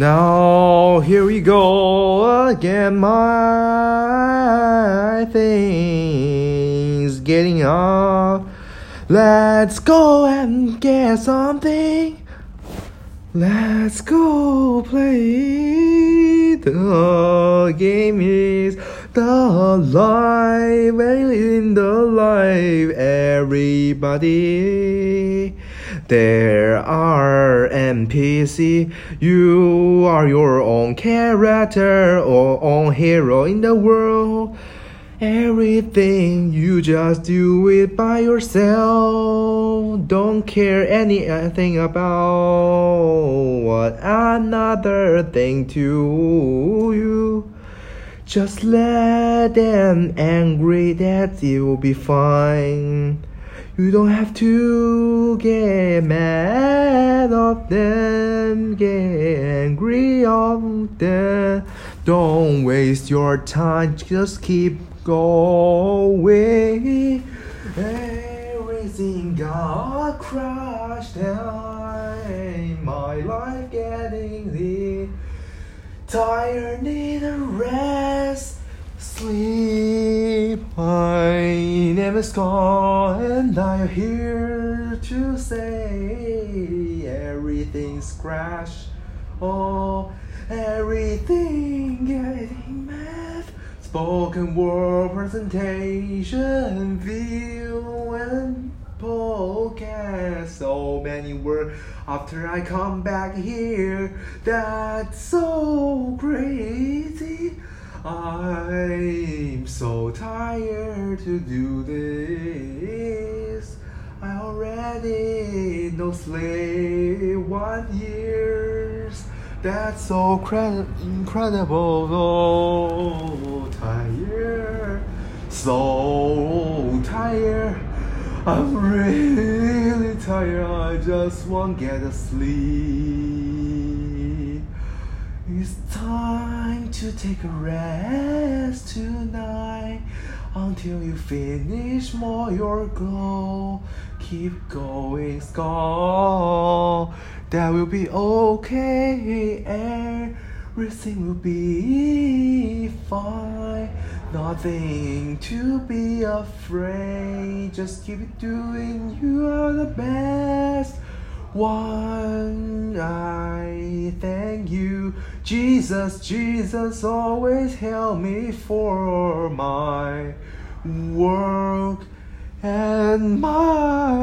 Now here we go again, my things getting up. Let's go and get something. Let's go play. The game is the life in the life, everybody. There are NPC. You are your own character or own hero in the world. Everything you just do it by yourself. Don't care anything about what another thing to you. Just let them angry that you will be fine. You don't have to get mad of them, get angry of them. Don't waste your time, just keep going. Everything got crushed down. My life getting the tired, need a rest. Is gone, and I'm here to say everything's crashed. Oh, everything getting mad. Spoken word presentation, view and podcast. So many words after I come back here. That's so crazy. To do this. I already know slave one years. That's so cre- incredible. Oh, so tired, so tired. I'm really tired. I just won't get a sleep. It's time to take a rest tonight until you finish more your goal. Keep going, skull. That will be okay. Everything will be fine. Nothing to be afraid. Just keep it doing. You are the best one. Thank you, Jesus. Jesus always help me for my work and my